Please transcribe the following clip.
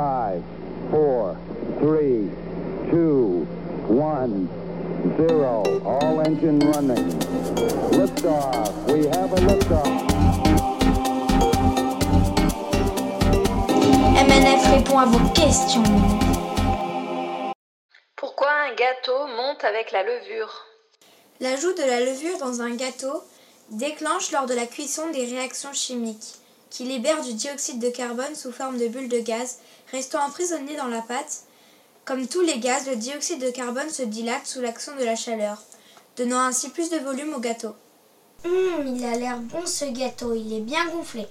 5, 4, 3, 2, 1, 0. All engine running. Liftoff. We have a liftoff. MNF répond à vos questions. Pourquoi un gâteau monte avec la levure? L'ajout de la levure dans un gâteau déclenche lors de la cuisson des réactions chimiques qui libèrent du dioxyde de carbone sous forme de bulles de gaz restant emprisonnées dans la pâte. Comme tous les gaz, le dioxyde de carbone se dilate sous l'action de la chaleur, donnant ainsi plus de volume au gâteau. Hum, il a l'air bon ce gâteau, il est bien gonflé.